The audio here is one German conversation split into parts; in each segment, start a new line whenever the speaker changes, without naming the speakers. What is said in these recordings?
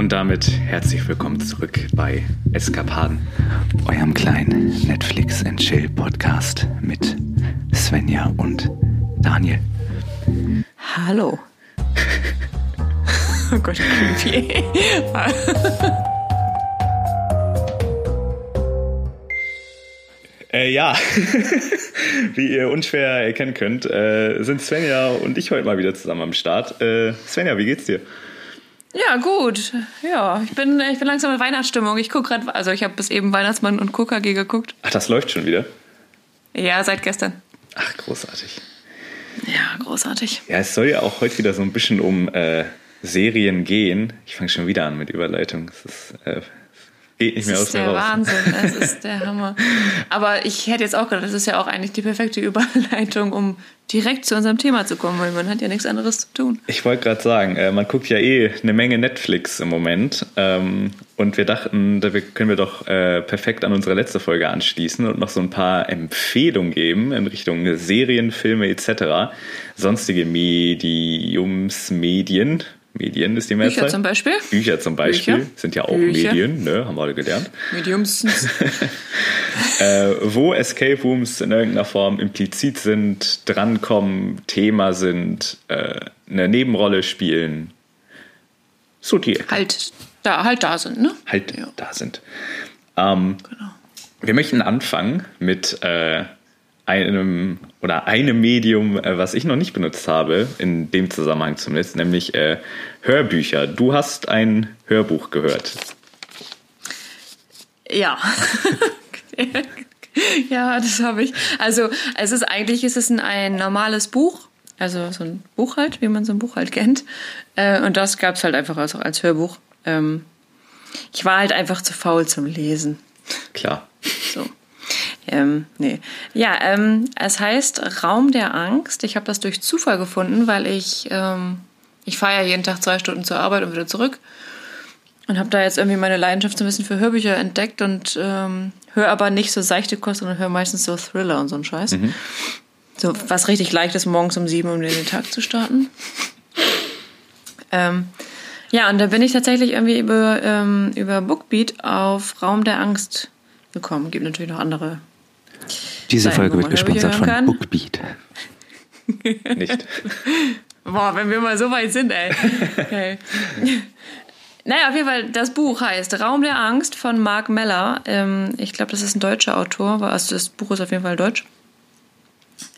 Und damit herzlich willkommen zurück bei Eskapaden, eurem kleinen Netflix and Chill Podcast mit Svenja und Daniel.
Hallo. oh Gott, creepy.
Äh, ja, wie ihr unschwer erkennen könnt, äh, sind Svenja und ich heute mal wieder zusammen am Start. Äh, Svenja, wie geht's dir?
Ja, gut. Ja, ich bin, ich bin langsam in Weihnachtsstimmung. Ich gucke gerade, also ich habe bis eben Weihnachtsmann und KKG geguckt.
Ach, das läuft schon wieder?
Ja, seit gestern.
Ach, großartig.
Ja, großartig.
Ja, es soll ja auch heute wieder so ein bisschen um äh, Serien gehen. Ich fange schon wieder an mit Überleitung. Es ist äh, Geht nicht mehr
das
aus
ist der
raus.
Wahnsinn, das ist der Hammer. Aber ich hätte jetzt auch gedacht, das ist ja auch eigentlich die perfekte Überleitung, um direkt zu unserem Thema zu kommen, weil man hat ja nichts anderes zu tun.
Ich wollte gerade sagen, äh, man guckt ja eh eine Menge Netflix im Moment ähm, und wir dachten, da können wir doch äh, perfekt an unsere letzte Folge anschließen und noch so ein paar Empfehlungen geben in Richtung Serien, Filme etc. Sonstige Mediums, Medien, Medien ist die Mehrzahl.
Bücher zum Beispiel.
Bücher zum Beispiel
Bücher.
sind ja auch
Bücher.
Medien, ne? haben wir alle gelernt.
Mediums.
äh, wo Escape Rooms in irgendeiner Form implizit sind, drankommen, Thema sind, äh, eine Nebenrolle spielen. So die Ecke.
halt da, halt da sind, ne?
halt
Ja.
da sind. Ähm,
Genau.
wir möchten anfangen mit äh, einem oder einem Medium, äh, was ich noch nicht benutzt habe, in dem Zusammenhang zumindest, nämlich äh, Hörbücher. Du hast ein Hörbuch gehört.
Ja. ja, das habe ich. Also, es ist eigentlich ist es ein, ein normales Buch. Also so ein Buch halt, wie man so ein Buch halt kennt. Äh, und das gab es halt einfach als, als Hörbuch. Ähm, ich war halt einfach zu faul zum Lesen.
Klar.
So. Ähm, nee. Ja, ähm, es heißt Raum der Angst. Ich habe das durch Zufall gefunden, weil ich, ähm, ich fahre ja jeden Tag zwei Stunden zur Arbeit und wieder zurück. Und habe da jetzt irgendwie meine Leidenschaft so ein bisschen für Hörbücher entdeckt und ähm, höre aber nicht so seichte Kost, sondern höre meistens so Thriller und so einen Scheiß. So was richtig leichtes morgens um sieben, um den Tag zu starten. Ähm, ja, und da bin ich tatsächlich irgendwie über, ähm, über Bookbeat auf Raum der Angst gekommen. Gibt natürlich noch andere.
Diese Folge
wo
wird gesponsert von. Bookbeat.
Nicht.
Boah, wenn wir mal so weit sind, ey. Okay. Naja, auf jeden Fall, das Buch heißt Raum der Angst von Mark Meller. Ähm, ich glaube, das ist ein deutscher Autor, also das Buch ist auf jeden Fall deutsch.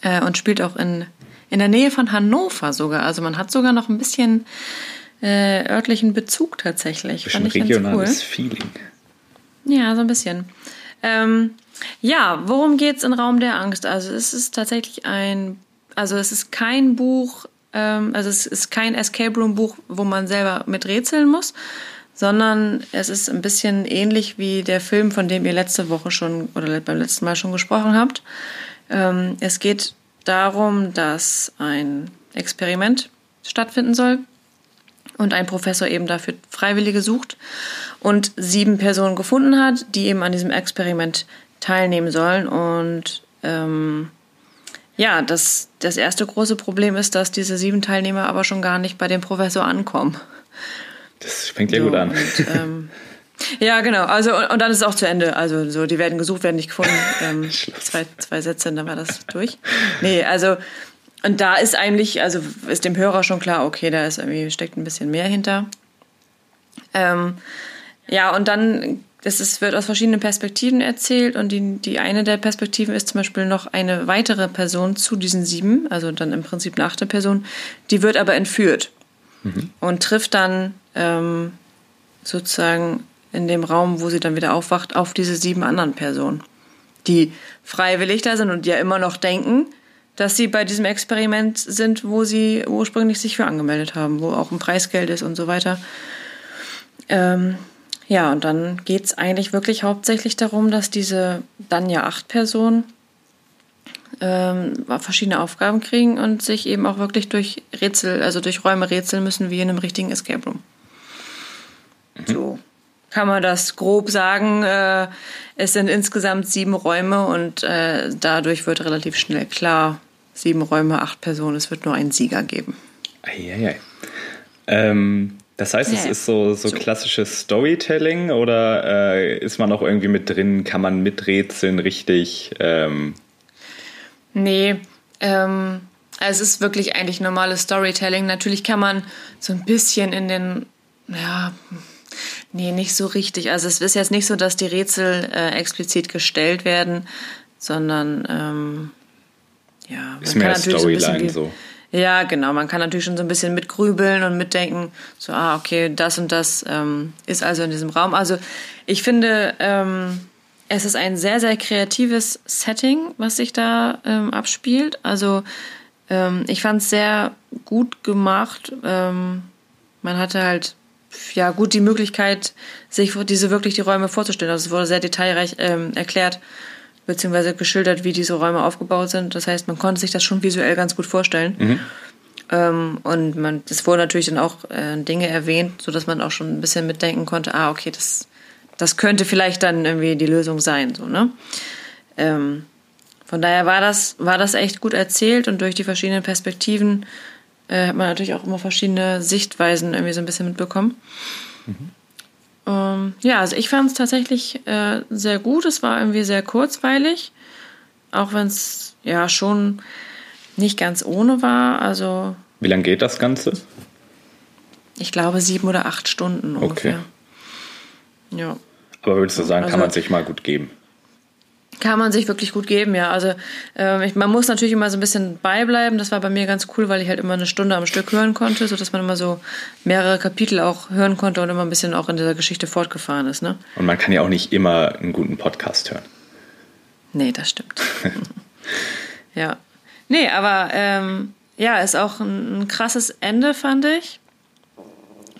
Äh, und spielt auch in, in der Nähe von Hannover sogar. Also man hat sogar noch ein bisschen äh, örtlichen Bezug tatsächlich.
Bisschen
Fand ich ganz cool.
regionales Feeling.
Ja, so ein bisschen. Ähm, ja, worum geht's in Raum der Angst? Also es ist tatsächlich ein, also es ist kein Buch, ähm, also es ist kein Escape Room Buch, wo man selber mit rätseln muss, sondern es ist ein bisschen ähnlich wie der Film, von dem ihr letzte Woche schon oder beim letzten Mal schon gesprochen habt. Ähm, es geht darum, dass ein Experiment stattfinden soll und ein Professor eben dafür Freiwillige sucht und sieben Personen gefunden hat, die eben an diesem Experiment teilnehmen sollen. Und ähm, ja, das, das erste große Problem ist, dass diese sieben Teilnehmer aber schon gar nicht bei dem Professor ankommen.
Das fängt ja
So,
gut an.
Und, ähm, ja, genau. Also und, und dann ist es auch zu Ende. Also so, die werden gesucht, werden nicht gefunden. Ähm, zwei, zwei Sätze, und dann war das durch. Nee, also und da ist eigentlich, also ist dem Hörer schon klar, okay, da ist irgendwie steckt ein bisschen mehr hinter. Ähm, ja, und dann, das ist, wird aus verschiedenen Perspektiven erzählt und die, die eine der Perspektiven ist zum Beispiel noch eine weitere Person zu diesen sieben, also dann im Prinzip eine achte Person, die wird aber entführt und trifft dann ähm, sozusagen in dem Raum, wo sie dann wieder aufwacht, auf diese sieben anderen Personen, die freiwillig da sind und ja immer noch denken, dass sie bei diesem Experiment sind, wo sie ursprünglich sich für angemeldet haben, wo auch ein Preisgeld ist und so weiter. Ähm, ja, und dann geht es eigentlich wirklich hauptsächlich darum, dass diese dann ja acht Personen ähm, verschiedene Aufgaben kriegen und sich eben auch wirklich durch Rätsel, also durch Räume rätseln müssen, wie in einem richtigen Escape Room. So kann man das grob sagen. Äh, es sind insgesamt sieben Räume und äh, dadurch wird relativ schnell klar, sieben Räume, acht Personen, es wird nur einen Sieger geben.
Eieiei. Ähm, Das heißt, ja, es ist so, so, so, klassisches Storytelling oder äh, ist man auch irgendwie mit drin? Kann man miträtseln richtig? Ähm?
Nee, ähm, also es ist wirklich eigentlich normales Storytelling. Natürlich kann man so ein bisschen in den, ja, nee, nicht so richtig. Also es ist jetzt nicht so, dass die Rätsel äh, explizit gestellt werden, sondern ähm, ja,
ist mehr Storyline so.
Ja, genau. Man kann natürlich schon so ein bisschen mitgrübeln und mitdenken, so, ah, okay, das und das ähm, ist also in diesem Raum. Also ich finde, ähm, es ist ein sehr, sehr kreatives Setting, was sich da ähm, abspielt. Also ähm, ich fand es sehr gut gemacht. Ähm, man hatte halt ja gut die Möglichkeit, sich diese wirklich die Räume vorzustellen. Also es wurde sehr detailreich ähm, erklärt beziehungsweise geschildert, wie diese Räume aufgebaut sind. Das heißt, man konnte sich das schon visuell ganz gut vorstellen. Mhm. Ähm, und man, es wurden natürlich dann auch äh, Dinge erwähnt, sodass man auch schon ein bisschen mitdenken konnte, ah, okay, das, das könnte vielleicht dann irgendwie die Lösung sein. So, ne? Ähm, von daher war das, war das echt gut erzählt und durch die verschiedenen Perspektiven äh, hat man natürlich auch immer verschiedene Sichtweisen irgendwie so ein bisschen mitbekommen. Mhm. Ähm, ja, also ich fand es tatsächlich äh, sehr gut. Es war irgendwie sehr kurzweilig, auch wenn es ja schon nicht ganz ohne war. Also
wie lange geht das Ganze?
Ich glaube sieben oder acht Stunden ungefähr.
Okay. Ja. Aber würdest du sagen, also, kann man sich mal gut geben?
Kann man sich wirklich gut geben, ja. Also äh, ich, man muss natürlich immer so ein bisschen beibleiben. Das war bei mir ganz cool, weil ich halt immer eine Stunde am Stück hören konnte, sodass man immer so mehrere Kapitel auch hören konnte und immer ein bisschen auch in dieser Geschichte fortgefahren ist. Ne?
Und man kann ja auch nicht immer einen guten Podcast hören.
Nee, das stimmt. ja. Nee, aber ähm, ja, ist auch ein, ein krasses Ende, fand ich.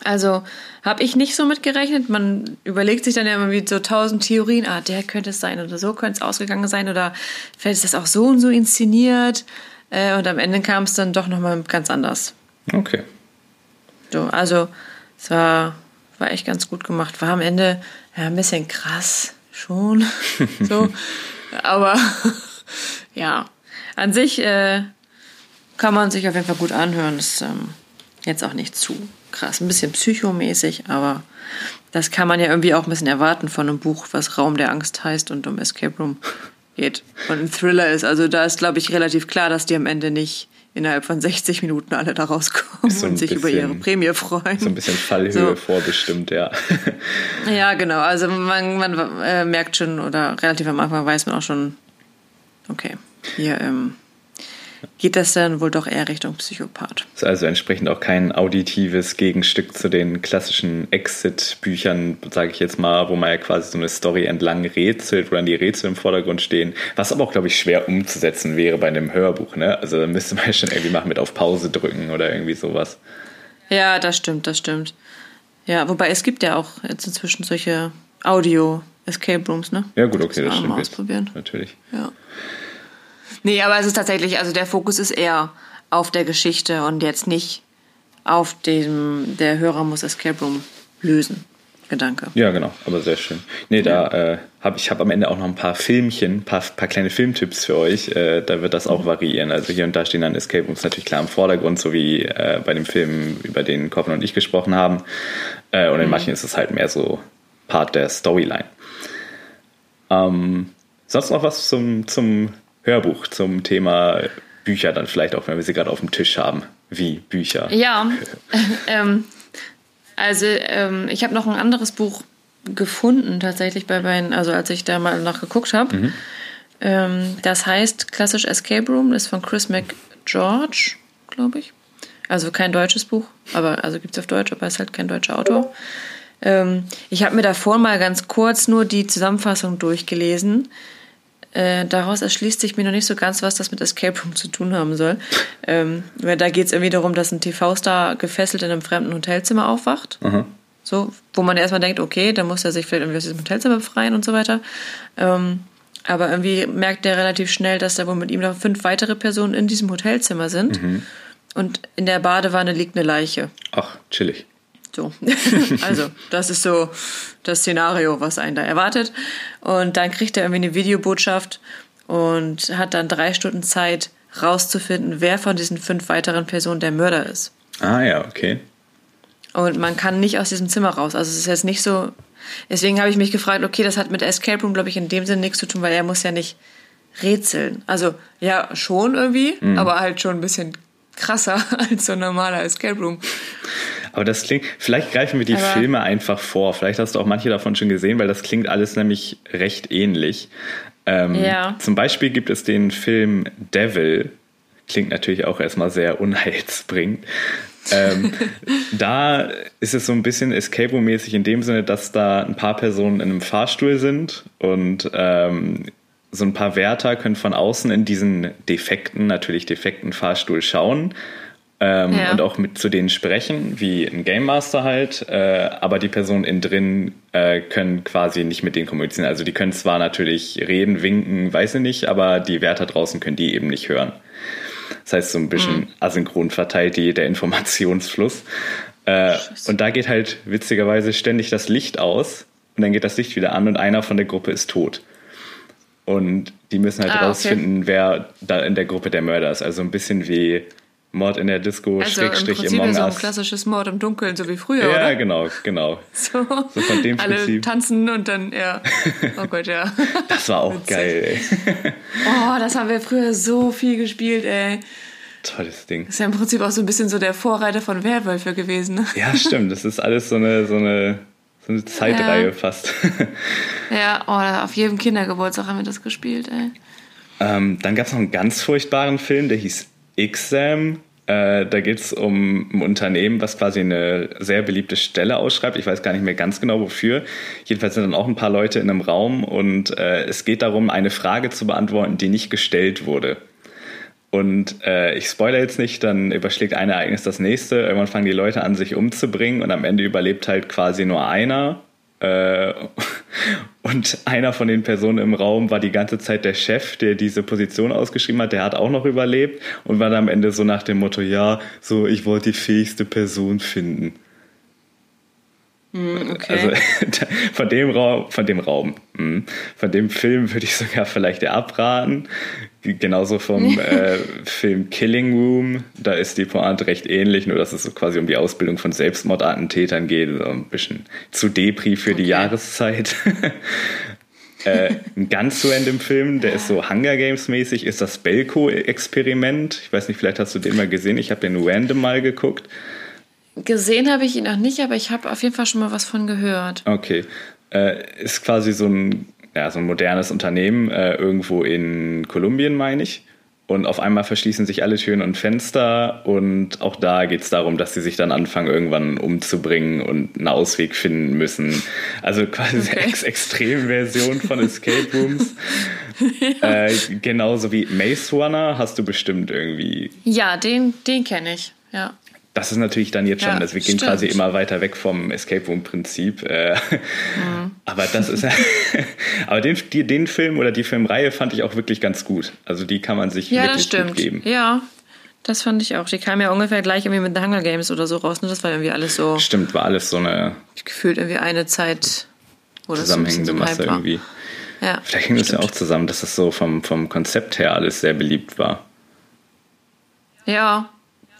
Also habe ich nicht so mitgerechnet. Man überlegt sich dann ja immer wie so tausend Theorien. Ah, der könnte es sein oder so könnte es ausgegangen sein oder vielleicht ist das auch so und so inszeniert. Äh, und am Ende kam es dann doch nochmal ganz anders.
Okay.
So, also es war, war echt ganz gut gemacht. War am Ende ja, ein bisschen krass schon. so. Aber ja, an sich äh, kann man sich auf jeden Fall gut anhören. Das ist ähm, jetzt auch nicht zu krass, ein bisschen psychomäßig, aber das kann man ja irgendwie auch ein bisschen erwarten von einem Buch, was Raum der Angst heißt und um Escape Room geht und ein Thriller ist. Also da ist, glaube ich, relativ klar, dass die am Ende nicht innerhalb von 60 Minuten alle da rauskommen so und sich bisschen, über ihre Prämie freuen.
So ein bisschen Fallhöhe so. vorbestimmt, ja.
ja, genau. Also man, man äh, merkt schon oder relativ am Anfang weiß man auch schon, okay, hier ähm, geht das dann wohl doch eher Richtung Psychopath.
Ist also entsprechend auch kein auditives Gegenstück zu den klassischen Exit-Büchern, sage ich jetzt mal, wo man ja quasi so eine Story entlang rätselt, wo dann die Rätsel im Vordergrund stehen. Was aber auch, glaube ich, schwer umzusetzen wäre bei einem Hörbuch. Ne? Also da müsste man schon irgendwie machen mit auf Pause drücken oder irgendwie sowas.
Ja, das stimmt, das stimmt. Ja, wobei es gibt ja auch jetzt inzwischen solche Audio-Escape Rooms, ne?
Ja, gut, okay, das,
das
stimmt.
Mal ausprobieren.
Natürlich.
Ja. Nee, aber es ist tatsächlich, also der Fokus ist eher auf der Geschichte und jetzt nicht auf dem, der Hörer muss Escape Room lösen. Gedanke.
Ja, genau, aber sehr schön. Nee, da äh, habe ich hab am Ende auch noch ein paar Filmchen, ein paar, paar kleine Filmtipps für euch. Äh, da wird das auch variieren. Also hier und da stehen dann Escape Rooms natürlich klar im Vordergrund, so wie äh, bei dem Film, über den Corbin und ich gesprochen haben. Äh, und in mhm. manchen ist es halt mehr so Part der Storyline. Ähm, sonst noch was zum, zum Hörbuch zum Thema Bücher dann vielleicht auch, wenn wir sie gerade auf dem Tisch haben, wie Bücher.
Ja, ähm, also ähm, ich habe noch ein anderes Buch gefunden tatsächlich bei meinen, also als ich da mal nachgeguckt habe. Mhm. Ähm, das heißt klassisch Escape Room, ist von Chris McGeorge, glaube ich. Also kein deutsches Buch, aber also gibt es auf Deutsch, aber ist halt kein deutscher Autor. Ähm, ich habe mir davor mal ganz kurz nur die Zusammenfassung durchgelesen. Äh, daraus erschließt sich mir noch nicht so ganz, was das mit Escape Room zu tun haben soll. Ähm, weil da geht es irgendwie darum, dass ein TV-Star gefesselt in einem fremden Hotelzimmer aufwacht. Mhm. So, wo man erstmal denkt, okay, dann muss er sich vielleicht irgendwie aus diesem Hotelzimmer befreien und so weiter. Ähm, aber irgendwie merkt er relativ schnell, dass da wohl mit ihm noch fünf weitere Personen in diesem Hotelzimmer sind. Mhm. Und in der Badewanne liegt eine Leiche.
Ach, chillig.
So. also, das ist so das Szenario, was einen da erwartet. Und dann kriegt er irgendwie eine Videobotschaft und hat dann drei Stunden Zeit, rauszufinden, wer von diesen fünf weiteren Personen der Mörder ist.
Ah ja, okay.
Und man kann nicht aus diesem Zimmer raus. Also es ist jetzt nicht so. Deswegen habe ich mich gefragt, okay, das hat mit Escape Room, glaube ich, in dem Sinne nichts zu tun, weil er muss ja nicht rätseln. Also ja, schon irgendwie, mhm. aber halt schon ein bisschen krasser als so ein normaler Escape Room.
Aber das klingt, vielleicht greifen wir die Aber Filme einfach vor. Vielleicht hast du auch manche davon schon gesehen, weil das klingt alles nämlich recht ähnlich. Ähm, ja. Zum Beispiel gibt es den Film Devil. Klingt natürlich auch erstmal sehr unheilsbringend. ähm, da ist es so ein bisschen Escape Room-mäßig in dem Sinne, dass da ein paar Personen in einem Fahrstuhl sind und ähm, so ein paar Wärter können von außen in diesen defekten, natürlich defekten Fahrstuhl schauen ähm, ja. und auch mit zu denen sprechen, wie ein Game Master halt, äh, aber die Personen innen drin äh, können quasi nicht mit denen kommunizieren. Also die können zwar natürlich reden, winken, weiß ich nicht, aber die Wärter draußen können die eben nicht hören. Das heißt, so ein bisschen mhm. asynchron verteilt die, der Informationsfluss. Äh, und da geht halt witzigerweise ständig das Licht aus und dann geht das Licht wieder an und einer von der Gruppe ist tot. Und die müssen halt ah, rausfinden, okay. wer da in der Gruppe der Mörder ist. Also ein bisschen wie Mord in der Disco, also Schrägstrich im Among Us. so ein
klassisches Mord im Dunkeln, so wie früher,
Ja,
oder?
genau, genau.
So, so von dem alle Prinzip. tanzen und dann, ja. Oh Gott, ja.
Das war auch geil, ey.
Oh, das haben wir früher so viel gespielt, ey.
Tolles Ding.
Das ist ja im Prinzip auch so ein bisschen so der Vorreiter von Werwölfe gewesen. Ne?
Ja, stimmt. Das ist alles so eine, so eine, so eine Zeitreihe ja. fast.
Ja, oh, auf jedem Kindergeburtstag haben wir das gespielt, ey.
Ähm, dann gab es noch einen ganz furchtbaren Film, der hieß Exam. Äh, da geht es um ein Unternehmen, was quasi eine sehr beliebte Stelle ausschreibt. Ich weiß gar nicht mehr ganz genau wofür. Jedenfalls sind dann auch ein paar Leute in einem Raum und äh, es geht darum, eine Frage zu beantworten, die nicht gestellt wurde. Und äh, ich spoilere jetzt nicht, dann überschlägt ein Ereignis das nächste. Irgendwann fangen die Leute an, sich umzubringen und am Ende überlebt halt quasi nur einer. Äh, und einer von den Personen im Raum war die ganze Zeit der Chef, der diese Position ausgeschrieben hat. Der hat auch noch überlebt und war dann am Ende so nach dem Motto, ja, so, ich wollte die fähigste Person finden.
Hm, okay.
Also von dem Raum, von dem Raum, hm, von dem Film würde ich sogar vielleicht abraten. Genauso vom äh, Film Killing Room, da ist die Pointe recht ähnlich, nur dass es so quasi um die Ausbildung von Selbstmordattentätern geht, so ein bisschen zu Depri für okay. die Jahreszeit. äh, ganz zu Ende im Film, der ist so Hunger Games mäßig, ist das Belko-Experiment. Ich weiß nicht, vielleicht hast du den mal gesehen. Ich habe den random mal geguckt.
Gesehen habe ich ihn noch nicht, aber ich habe auf jeden Fall schon mal was von gehört.
Okay. Äh, ist quasi so ein, ja, so ein modernes Unternehmen, äh, irgendwo in Kolumbien, meine ich. Und auf einmal verschließen sich alle Türen und Fenster. Und auch da geht es darum, dass sie sich dann anfangen, irgendwann umzubringen und einen Ausweg finden müssen. Also quasi okay. eine Ex Extremversion von Escape Rooms. ja. äh, genauso wie Maze Runner hast du bestimmt irgendwie.
Ja, den, den kenne ich. Ja
das ist natürlich dann jetzt schon, ja, also wir gehen quasi immer weiter weg vom Escape Room Prinzip. Äh, mhm. Aber das ist, aber den, die, den Film oder die Filmreihe fand ich auch wirklich ganz gut. Also die kann man sich ja, wirklich gut geben.
Ja, das fand ich auch. Die kam ja ungefähr gleich irgendwie mit The Hunger Games oder so raus. Ne? Das war irgendwie alles so.
Stimmt, war alles so eine.
Gefühlt irgendwie eine Zeit.
Wo zusammenhängende so Masse irgendwie. Ja, Vielleicht hängt es ja auch zusammen, dass das so vom, vom Konzept her alles sehr beliebt war.
Ja,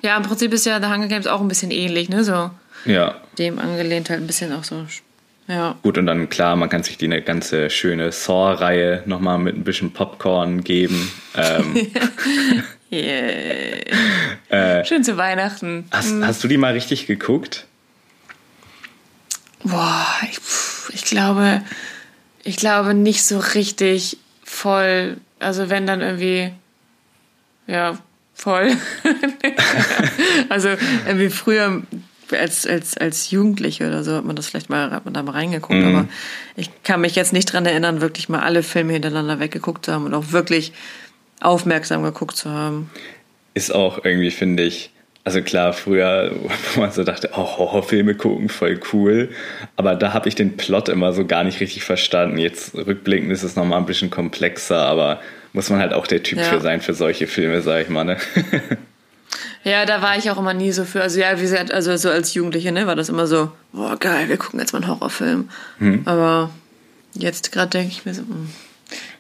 ja, im Prinzip ist ja The Hunger Games auch ein bisschen ähnlich, ne? So.
Ja.
Dem angelehnt halt ein bisschen auch so. Ja.
Gut, und dann klar, man kann sich die eine ganze schöne Saw-Reihe nochmal mit ein bisschen Popcorn geben. Ähm.
yeah. äh, Schön zu Weihnachten.
Hast, mhm. hast du die mal richtig geguckt?
Boah, ich, ich glaube, ich glaube nicht so richtig voll. Also wenn dann irgendwie, ja, voll. also irgendwie früher als, als, als Jugendliche oder so hat man das vielleicht mal, hat man da mal reingeguckt, mhm. aber ich kann mich jetzt nicht dran erinnern, wirklich mal alle Filme hintereinander weggeguckt zu haben und auch wirklich aufmerksam geguckt zu haben.
Ist auch irgendwie, finde ich, also klar, früher, wo man so dachte, oh, Horrorfilme gucken, voll cool. Aber da habe ich den Plot immer so gar nicht richtig verstanden. Jetzt rückblickend ist es nochmal ein bisschen komplexer, aber muss man halt auch der Typ ja. für sein für solche Filme, sag ich mal. Ne?
Ja, da war ich auch immer nie so für. Also ja, wie gesagt, also so als Jugendliche, ne, war das immer so, boah, geil, wir gucken jetzt mal einen Horrorfilm. Hm. Aber jetzt gerade denke ich mir so, hm,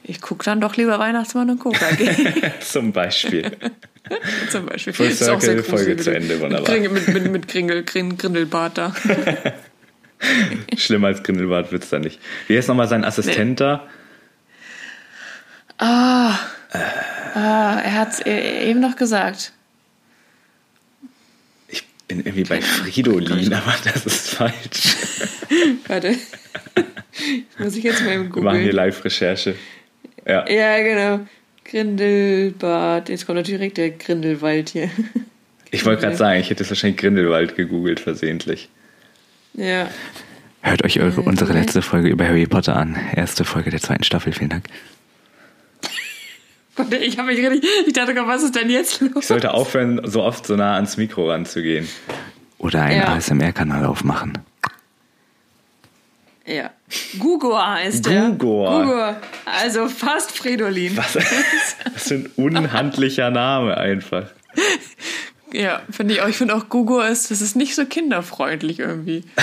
ich gucke dann doch lieber Weihnachtsmann und Coca.
Zum Beispiel.
Zum Beispiel.
Full
Das ist auch sehr
Circle, Folge zu
mit-
Ende,
Mit,
wunderbar.
Kringel, mit, mit, mit Kringel, Grin, Grindelbart da.
Schlimmer als Grindelwald wird's da nicht. Wie heißt nochmal sein Assistent da?
Ah, er hat es eben noch gesagt.
Ich bin irgendwie bei Fridolin, aber das ist falsch.
Warte. Muss ich jetzt mal eben
Wir machen hier. Live-Recherche. Ja.
Ja, genau. Grindelbart. Jetzt kommt natürlich direkt der Grindelwald hier.
Ich wollte gerade sagen, ich hätte es wahrscheinlich Grindelwald gegoogelt versehentlich.
Ja.
Hört euch eure, unsere letzte Folge über Harry Potter an. Erste Folge der zweiten Staffel, vielen Dank.
Ich habe mich richtig. Ich dachte gerade, was ist denn jetzt los?
Ich sollte aufhören, so oft so nah ans Mikro ranzugehen. Oder einen
Ja.
ASMR-Kanal aufmachen.
Ja. Gugor heißt der.
Gugor.
Gugor. Also fast Fridolin.
Was, was für ein unhandlicher Name einfach.
Ja, finde ich auch. Ich finde auch Gugor ist, das ist nicht so kinderfreundlich irgendwie.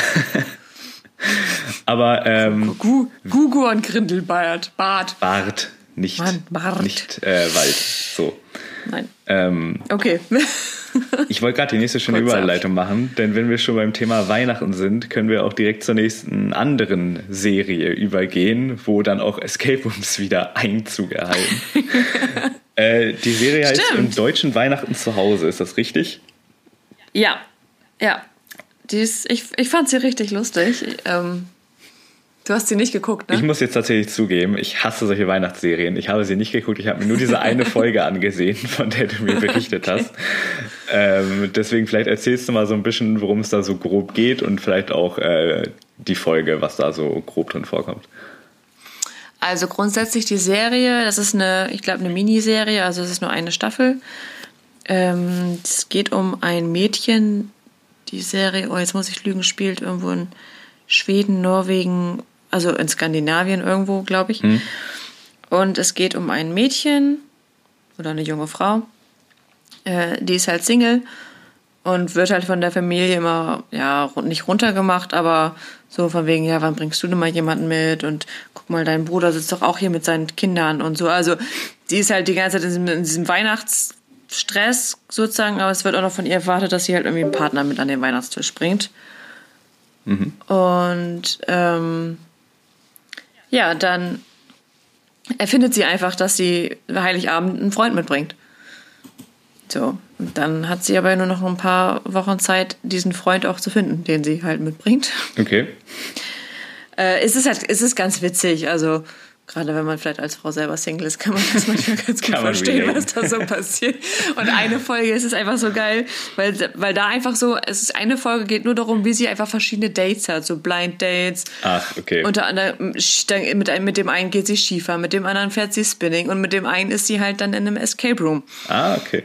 Aber ähm,
Gu, Gugor und Grindelbart. Bart.
Bart, nicht,
Mann,
nicht äh, Wald. So.
Nein.
Ähm,
Okay.
ich wollte gerade die nächste schöne Überleitung machen, denn wenn wir schon beim Thema Weihnachten sind, können wir auch direkt zur nächsten anderen Serie übergehen, wo dann auch Escape Rooms wieder Einzug erhalten. äh, die Serie heißt
Stimmt.
im deutschen Weihnachten zu Hause, ist das richtig?
ja. Ja. Die ist, ich, ich fand sie richtig lustig. Ähm, du hast sie nicht geguckt, ne?
Ich muss jetzt tatsächlich zugeben, ich hasse solche Weihnachtsserien. Ich habe sie nicht geguckt, ich habe mir nur diese eine Folge angesehen, von der du mir berichtet hast. Ähm, deswegen vielleicht erzählst du mal so ein bisschen, worum es da so grob geht und vielleicht auch äh, die Folge, was da so grob drin vorkommt.
Also grundsätzlich die Serie, das ist eine, ich glaube, eine Miniserie, also es ist nur eine Staffel. Ähm, es geht um ein Mädchen, die Serie, oh, jetzt muss ich lügen, spielt irgendwo in Schweden, Norwegen, also in Skandinavien irgendwo, glaube ich. Und es geht um ein Mädchen oder eine junge Frau, äh, die ist halt Single und wird halt von der Familie immer, ja, nicht runtergemacht, aber so von wegen, ja, wann bringst du denn mal jemanden mit? Und guck mal, dein Bruder sitzt doch auch hier mit seinen Kindern und so. Also, die ist halt die ganze Zeit in diesem, in diesem Weihnachtsstress sozusagen, aber es wird auch noch von ihr erwartet, dass sie halt irgendwie einen Partner mit an den Weihnachtstisch bringt. Und ähm, ja, dann erfindet sie einfach, dass sie Heiligabend einen Freund mitbringt. So, und dann hat sie aber nur noch ein paar Wochen Zeit, diesen Freund auch zu finden, den sie halt mitbringt.
Okay.
Äh, es ist halt, es ist ganz witzig, also gerade wenn man vielleicht als Frau selber Single ist, kann man das manchmal ganz gut verstehen, was da so passiert. Und eine Folge ist es einfach so geil, weil, weil da einfach so, es ist eine Folge geht nur darum, wie sie einfach verschiedene Dates hat, so Blind Dates.
Ach, okay.
Unter anderem dann mit, einem- mit dem einen geht sie Skifahren, mit dem anderen fährt sie Spinning und mit dem einen ist sie halt dann in einem Escape Room.
ah, okay.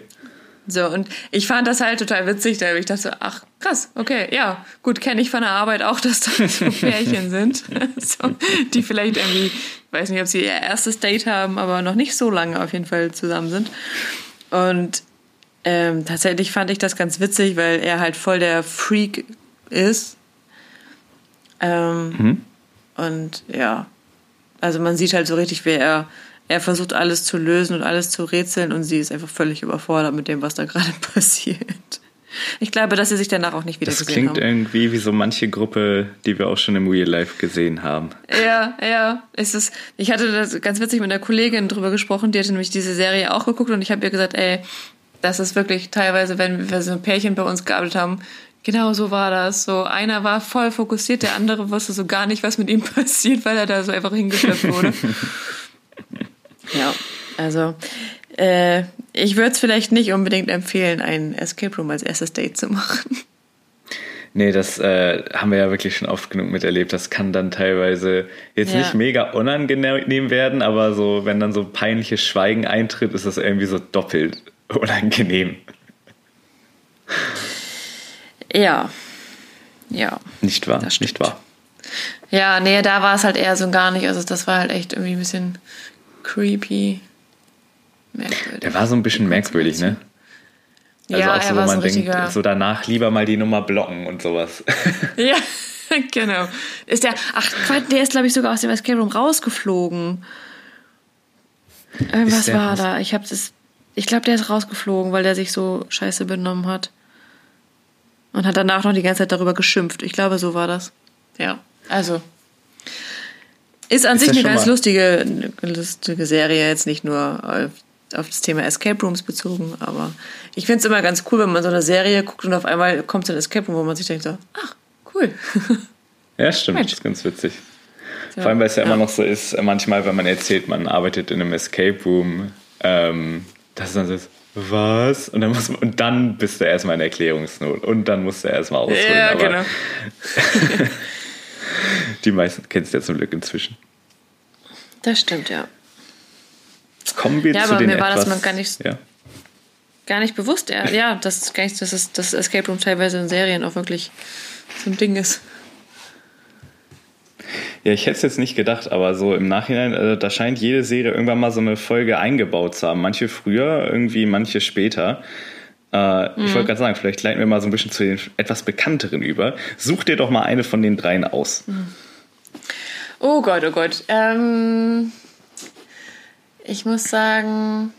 So, und ich fand das halt total witzig, da ich dachte, so, ach krass, okay, ja, gut, kenne ich von der Arbeit auch, dass da so Pärchen sind, so, die vielleicht irgendwie, weiß nicht, ob sie ihr erstes Date haben, aber noch nicht so lange auf jeden Fall zusammen sind. Und ähm, tatsächlich fand ich das ganz witzig, weil er halt voll der Freak ist. Ähm, Und ja, also man sieht halt so richtig, wie er, er versucht alles zu lösen und alles zu rätseln und sie ist einfach völlig überfordert mit dem, was da gerade passiert. Ich glaube, dass sie sich danach auch nicht wieder
Das
gesehen
klingt
haben.
irgendwie wie so manche Gruppe, die wir auch schon im Real Life gesehen haben.
Ja, ja. Es ist, ich hatte das ganz witzig mit einer Kollegin drüber gesprochen, die hatte nämlich diese Serie auch geguckt und ich habe ihr gesagt, ey, das ist wirklich teilweise, wenn wir so ein Pärchen bei uns gearbeitet haben, genau so war das. So einer war voll fokussiert, der andere wusste so gar nicht, was mit ihm passiert, weil er da so einfach hingeschleppt wurde. ja, also äh, ich würde es vielleicht nicht unbedingt empfehlen, ein Escape Room als erstes Date zu machen.
Nee, das äh, haben wir ja wirklich schon oft genug miterlebt. Das kann dann teilweise jetzt
Ja.
nicht mega unangenehm werden, aber so, wenn dann so peinliches Schweigen eintritt, ist das irgendwie so doppelt unangenehm.
Ja, ja.
Nicht wahr? Nicht wahr?
Ja, nee, da war es halt eher so gar nicht. Also das war halt echt irgendwie ein bisschen creepy. Merkwürdig.
Der war so ein bisschen merkwürdig, ne? Also
ja,
auch so,
er
wo man
richtiger.
denkt, so danach lieber mal die Nummer blocken und sowas.
Ja, genau. Ist der, ach der ist glaube ich sogar aus dem Escape Room rausgeflogen. Irgendwas
Ist der
war
raus-
da. Ich habe das, Ich glaube, der ist rausgeflogen, weil der sich so scheiße benommen hat. Und hat danach noch die ganze Zeit darüber geschimpft. Ich glaube, so war das. Ja, also. Ist an ist sich eine ganz lustige, lustige Serie, jetzt nicht nur auf das Thema Escape Rooms bezogen, aber ich finde es immer ganz cool, wenn man so eine Serie guckt und auf einmal kommt so ein Escape Room, wo man sich denkt so, ach, cool.
Ja, stimmt, Mensch. das ist ganz witzig. So, Vor allem, weil es ja, ja, immer noch so ist, manchmal, wenn man erzählt, man arbeitet in einem Escape Room, ähm, dass dann so ist, was? Und dann, muss man, und dann bist du erstmal in Erklärungsnot und dann musst du erstmal ausholen. Ja, genau. die meisten kennst du ja zum Glück inzwischen.
Das stimmt, ja.
Kommen wir ja, zu aber den mir war etwas, das
gar nicht, ja. gar nicht bewusst. Ja, ja dass, dass, ist, dass Escape Room teilweise in Serien auch wirklich so ein Ding ist.
Ja, ich hätte es jetzt nicht gedacht, aber so im Nachhinein, äh, da scheint jede Serie irgendwann mal so eine Folge eingebaut zu haben. Manche früher, irgendwie manche später. Äh, mhm. Ich wollte gerade sagen, vielleicht leiten wir mal so ein bisschen zu den etwas bekannteren über. Such dir doch mal eine von den dreien aus. Mhm.
Oh Gott, oh Gott. Ähm, ich muss sagen,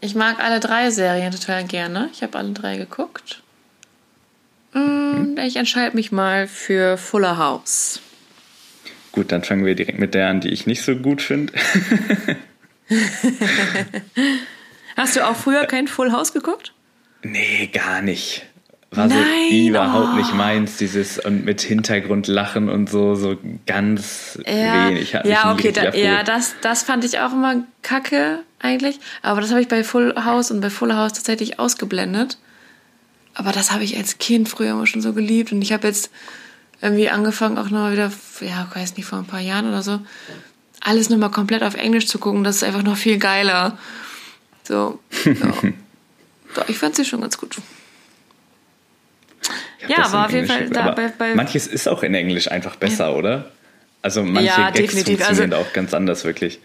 ich mag alle drei Serien total gerne. Ich habe alle drei geguckt. Und ich entscheide mich mal für Fuller House.
Gut, dann fangen wir direkt mit der an, die ich nicht so gut finde.
Hast du auch früher kein Full House geguckt?
Nee, gar nicht. War Nein, so überhaupt oh. nicht meins, dieses und mit Hintergrund lachen und so, so ganz
ja, wenig. ja, okay, da, ja, das, das fand ich auch immer kacke eigentlich. Aber das habe ich bei Full House und bei Full House tatsächlich ausgeblendet. Aber das habe ich als Kind früher immer schon so geliebt. Und ich habe jetzt irgendwie angefangen, auch nochmal wieder, ja, ich weiß nicht, vor ein paar Jahren oder so, alles nochmal komplett auf Englisch zu gucken. Das ist einfach noch viel geiler. So, ja. Ich fand sie schon ganz gut.
Ja, war auf jeden Fall da bei, bei, Manches ist auch in Englisch einfach besser, ja. oder? Also manche ja, Gags definitiv. funktionieren also, auch ganz anders, wirklich.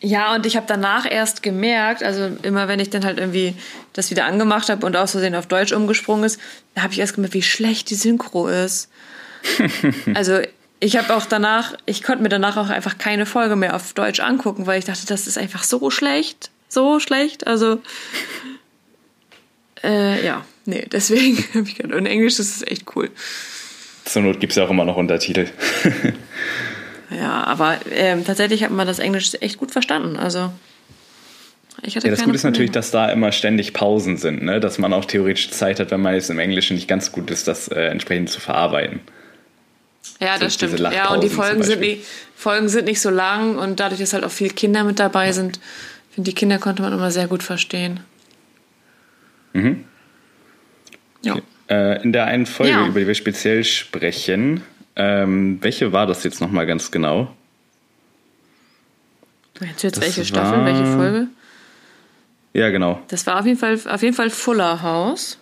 Ja, und ich habe danach erst gemerkt, also immer wenn ich dann halt irgendwie das wieder angemacht habe und aus Versehen auf Deutsch umgesprungen ist, da habe ich erst gemerkt, wie schlecht die Synchro ist. also ich habe auch danach, ich konnte mir danach auch einfach keine Folge mehr auf Deutsch angucken, weil ich dachte, das ist einfach so schlecht, so schlecht. Also äh, ja, nee, deswegen habe ich gedacht, in Englisch ist es echt cool.
Zur Not gibt es ja auch immer noch Untertitel.
ja, aber ähm, tatsächlich hat man das Englisch echt gut verstanden. Also
ich hatte ja, das Gute ist natürlich, dass da immer ständig Pausen sind, ne? dass man auch theoretisch Zeit hat, wenn man jetzt im Englischen nicht ganz gut ist, das äh, entsprechend zu verarbeiten.
Ja, das stimmt. Ja, und die Folgen sind, nicht, Folgen sind nicht so lang und dadurch, dass halt auch viele Kinder mit dabei sind, finde die Kinder konnte man immer sehr gut verstehen.
Mhm. Ja. Äh, in der einen Folge, ja. über die wir speziell sprechen, ähm, welche war das jetzt nochmal ganz genau?
Du jetzt das welche Staffel, welche Folge?
Ja, genau.
Das war auf jeden Fall, auf jeden Fall Fuller House.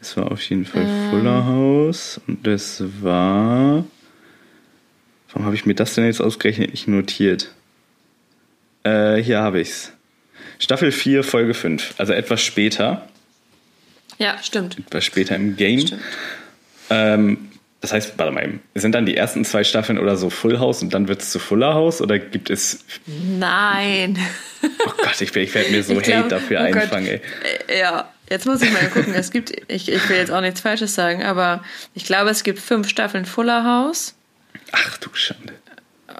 Das war auf jeden Fall ähm. Fuller House. Und das war. Warum habe ich mir das denn jetzt ausgerechnet nicht notiert? Äh, hier habe ich's. Staffel 4, Folge 5. Also etwas später.
Ja, stimmt.
Etwas später im Game. Stimmt. Ähm, das heißt, warte mal, sind dann die ersten zwei Staffeln oder so Full House und dann wird es zu Fuller House oder gibt es.
Nein.
Oh Gott, ich, ich werde mir so ich Hate dafür oh einfangen, ey.
Äh, ja, jetzt muss ich mal gucken. Es gibt, ich, ich will jetzt auch nichts Falsches sagen, aber ich glaube, es gibt fünf Staffeln Fuller House.
Ach du Schande.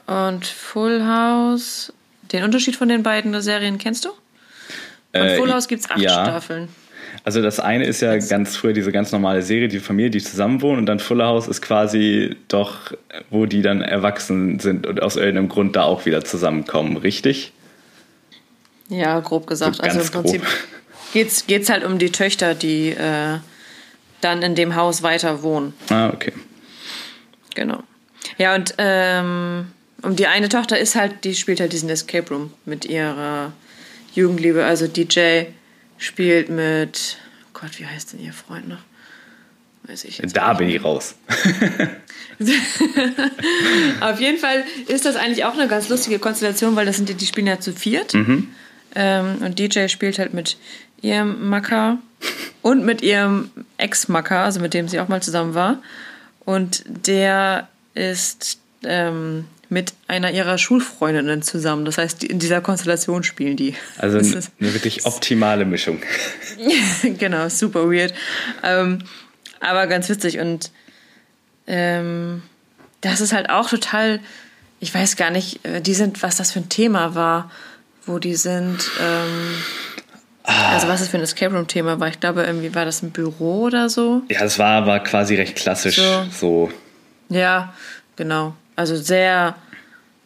Und Full House. Den Unterschied von den beiden Serien kennst du? Und äh, Full House gibt es acht ja. Staffeln.
Also das eine ist ja ganz früher diese ganz normale Serie, die Familie, die zusammen wohnen und dann Fuller House ist quasi doch, wo die dann erwachsen sind und aus irgendeinem Grund da auch wieder zusammenkommen, richtig?
Ja, grob gesagt. So also im Prinzip geht es halt um die Töchter, die äh, dann in dem Haus weiter wohnen.
Ah, okay.
Genau. Ja, und ähm, um die eine Tochter ist halt, die spielt halt diesen Escape Room mit ihrer Jugendliebe. Also DJ spielt mit, oh Gott, wie heißt denn ihr Freund noch?
Weiß ich da bin ich raus.
Auf jeden Fall ist das eigentlich auch eine ganz lustige Konstellation, weil das sind die, die spielen ja zu viert. Mhm. Ähm, und DJ spielt halt mit ihrem Macker und mit ihrem Ex-Macker, also mit dem sie auch mal zusammen war. Und der ist ähm, mit einer ihrer Schulfreundinnen zusammen. Das heißt, in dieser Konstellation spielen die.
Also eine, wirklich optimale Mischung.
genau, super weird. Ähm, aber ganz witzig. Und ähm, das ist halt auch total, ich weiß gar nicht, äh, die sind, was das für ein Thema war, wo die sind. Ähm, ah. Also was das für ein Escape Room Thema war. Ich glaube, irgendwie war das ein Büro oder so.
Ja, das war, war quasi recht klassisch so. so.
Ja, genau. Also sehr,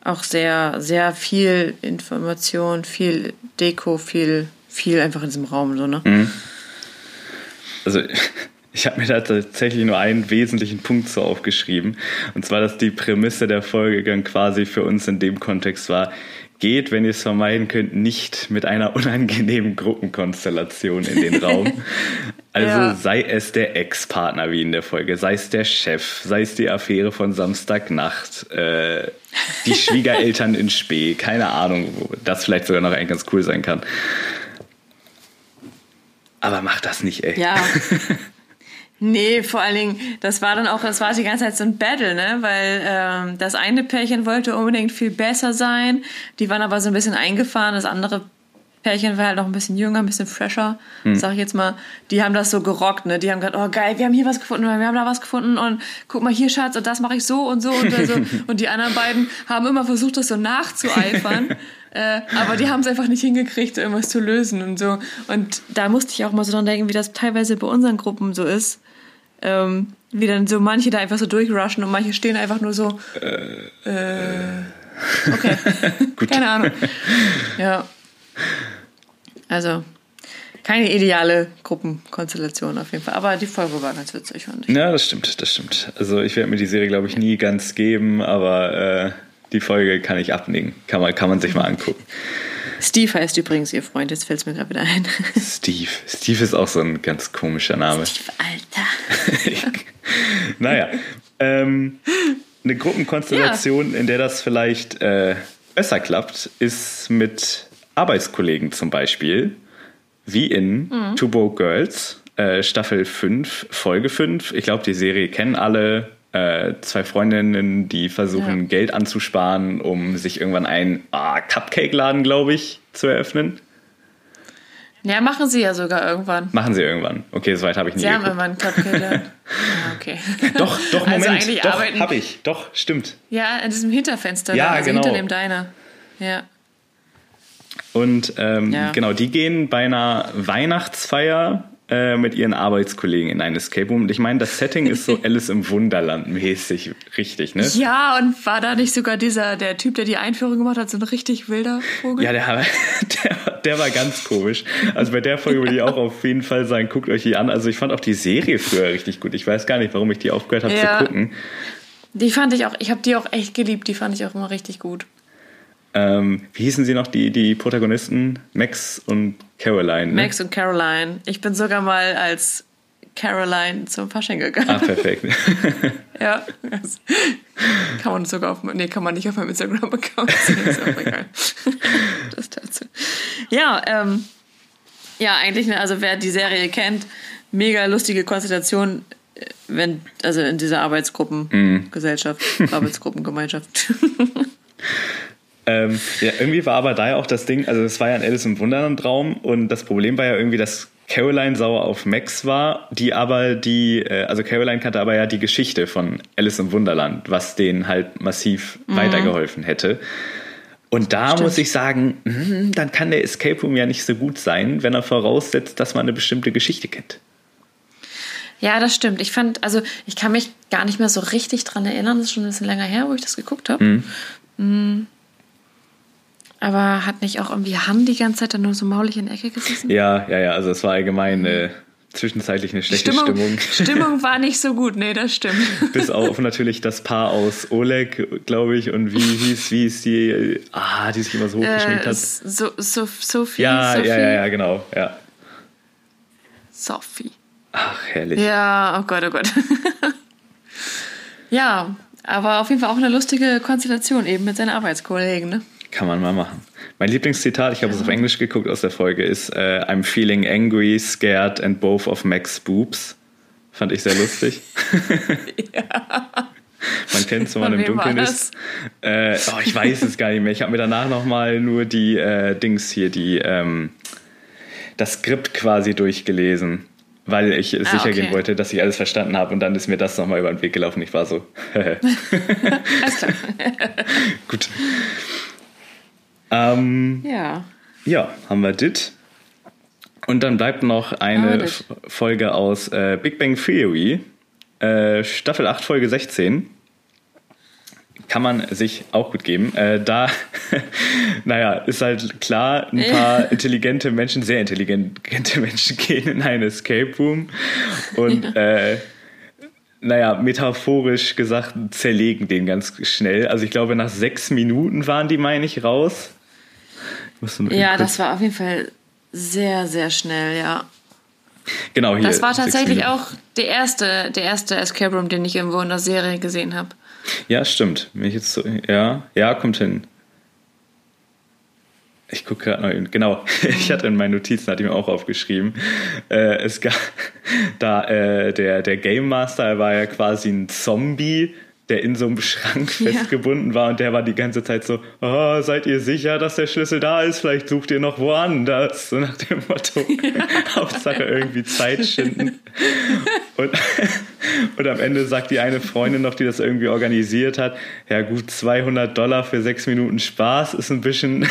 auch sehr, sehr viel Information, viel Deko, viel, viel einfach in diesem Raum, so, ne? Mhm.
Also ich habe mir da tatsächlich nur einen wesentlichen Punkt so aufgeschrieben. Und zwar, dass die Prämisse der Folge dann quasi für uns in dem Kontext war, geht, wenn ihr es vermeiden könnt, nicht mit einer unangenehmen Gruppenkonstellation in den Raum. Also ja. sei es der Ex-Partner wie in der Folge, sei es der Chef, sei es die Affäre von Samstagnacht, äh, die Schwiegereltern in Spee, keine Ahnung, wo das vielleicht sogar noch eigentlich ganz cool sein kann. Aber mach das nicht, ey.
Ja. Nee, vor allen Dingen, das war dann auch, das war die ganze Zeit so ein Battle, ne? Weil ähm, das eine Pärchen wollte unbedingt viel besser sein, die waren aber so ein bisschen eingefahren, das andere Pärchen war halt noch ein bisschen jünger, ein bisschen fresher, hm. sag ich jetzt mal. Die haben das so gerockt, ne? Die haben gesagt, oh geil, wir haben hier was gefunden, wir haben da was gefunden und guck mal hier, Schatz, und das mache ich so und so und so. und die anderen beiden haben immer versucht, das so nachzueifern. Äh, aber die haben es einfach nicht hingekriegt, irgendwas zu lösen und so. Und da musste ich auch mal so dran denken, wie das teilweise bei unseren Gruppen so ist. Ähm, wie dann so manche da einfach so durchrushen und manche stehen einfach nur so. Äh, äh, okay. Keine Ahnung. Ja. Also, keine ideale Gruppenkonstellation auf jeden Fall. Aber die Folge war ganz witzig, fand
ich. Ja, das stimmt, das stimmt. Also ich werde mir die Serie, glaube ich, nie ganz geben, aber äh, die Folge kann ich abnicken. Kann man, kann man sich mal angucken.
Steve heißt übrigens ihr Freund, jetzt fällt es mir gerade wieder ein.
Steve. Steve ist auch so ein ganz komischer Name.
Steve, Alter.
naja. Ähm, eine Gruppenkonstellation, ja. in der das vielleicht äh, besser klappt, ist mit Arbeitskollegen zum Beispiel, wie in mhm. Two Broke Girls, äh, Staffel 5, Folge 5. Ich glaube, die Serie kennen alle äh, zwei Freundinnen, die versuchen, ja. Geld anzusparen, um sich irgendwann einen ah, Cupcake-Laden, glaube ich, zu eröffnen.
Ja, machen sie ja sogar irgendwann.
Machen sie irgendwann. Okay, so weit habe ich nie
Sie geguckt. haben immer einen Cupcake-Laden.
ah, okay. Doch, doch, also Moment. Also doch, habe ich. Doch, stimmt.
Ja, in diesem Hinterfenster. Ja, da, also genau. hinter dem Diner. Ja.
Und ähm, ja. genau, die gehen bei einer Weihnachtsfeier äh, mit ihren Arbeitskollegen in ein Escape Room. Und ich meine, das Setting ist so Alice im Wunderland mäßig richtig, ne?
Ja, und war da nicht sogar dieser, der Typ, der die Einführung gemacht hat, so ein richtig wilder Vogel?
Ja, der, der, der war ganz komisch. Also bei der Folge würde ich auch auf jeden Fall sagen, guckt euch die an. Also ich fand auch die Serie früher richtig gut. Ich weiß gar nicht, warum ich die aufgehört habe ja. zu gucken.
Die fand ich auch, ich habe die auch echt geliebt, die fand ich auch immer richtig gut.
Ähm, wie hießen sie noch, die, die Protagonisten? Max und Caroline. Ne?
Max und Caroline. Ich bin sogar mal als Caroline zum Fasching gegangen.
Ah, perfekt.
ja, kann man sogar auf, nee, kann man nicht auf meinem Instagram-Account sehen, ist auch egal. das dazu. Ja, ähm, ja, eigentlich, ne, also wer die Serie kennt, mega lustige Konstellation, äh, wenn, also in dieser Arbeitsgruppengesellschaft, mm. Arbeitsgruppengemeinschaft.
Ähm, ja, irgendwie war aber da ja auch das Ding, also es war ja ein Alice im Wunderland Raum und das Problem war ja irgendwie, dass Caroline sauer auf Max war, die aber die, äh, also Caroline kannte aber ja die Geschichte von Alice im Wunderland, was denen halt massiv mhm. weitergeholfen hätte. Und da Stimmt. muss ich sagen, mh, dann kann der Escape Room ja nicht so gut sein, wenn er voraussetzt, dass man eine bestimmte Geschichte kennt.
Ja, das stimmt. Ich fand, also ich kann mich gar nicht mehr so richtig dran erinnern. Das ist schon ein bisschen länger her, wo ich das geguckt habe. Mhm. Mhm. Aber hat nicht auch irgendwie Ham die ganze Zeit dann nur so maulig in der Ecke gesessen?
Ja, ja, ja. Also es war allgemein äh, zwischenzeitlich eine schlechte Stimmung. Stimmung.
Stimmung war nicht so gut, nee, das stimmt.
Bis auf natürlich das Paar aus Oleg, glaube ich, und wie hieß, wie ist die, ah, die sich immer so hochgeschminkt äh, hat.
So, so, Sophie?
Ja,
Sophie?
ja, ja, ja, genau, ja.
Sophie.
Ach, herrlich.
Ja, oh Gott, oh Gott. ja, aber auf jeden Fall auch eine lustige Konstellation eben mit seinen Arbeitskollegen, ne?
Kann man mal machen. Mein Lieblingszitat, ich habe es auf Englisch geguckt aus der Folge, ist uh, I'm feeling angry, scared and both of Max boobs. Fand ich sehr lustig. ja. man kennt es, wenn man im Dunkeln ist. Äh, oh, ich weiß es gar nicht mehr. Ich habe mir danach nochmal nur die äh, Dings hier, die ähm, das Skript quasi durchgelesen, weil ich ah, sicher okay. gehen wollte, dass ich alles verstanden habe und dann ist mir das nochmal über den Weg gelaufen. Ich war so. Gut. Ähm, ja. Ja, haben wir dit. Und dann bleibt noch eine oh, Folge aus äh, Big Bang Theory, äh, Staffel 8, Folge 16. Kann man sich auch gut geben. Äh, da, naja, ist halt klar, ein paar intelligente Menschen, sehr intelligente Menschen gehen in einen Escape Room und ja. äh, naja, metaphorisch gesagt, zerlegen den ganz schnell. Also ich glaube, nach sechs Minuten waren die, meine ich, raus.
Ja, das war auf jeden Fall sehr, sehr schnell, ja.
Genau, hier.
Das war tatsächlich auch der erste, der erste Escape Room, den ich irgendwo in der Serie gesehen habe.
Ja, stimmt. Wenn ich jetzt so, ja, ja, kommt hin. Ich gucke gerade mal, genau, ich hatte in meinen Notizen, hatte ich mir auch aufgeschrieben, äh, es gab da, äh, der, der Game Master, war ja quasi ein Zombie, der in so einem Schrank ja. festgebunden war und der war die ganze Zeit so, oh, seid ihr sicher, dass der Schlüssel da ist? Vielleicht sucht ihr noch woanders. So nach dem Motto, ja. Hauptsache irgendwie Zeit schinden. Und, und am Ende sagt die eine Freundin noch, die das irgendwie organisiert hat, ja gut, 200 Dollar für sechs Minuten Spaß ist ein bisschen...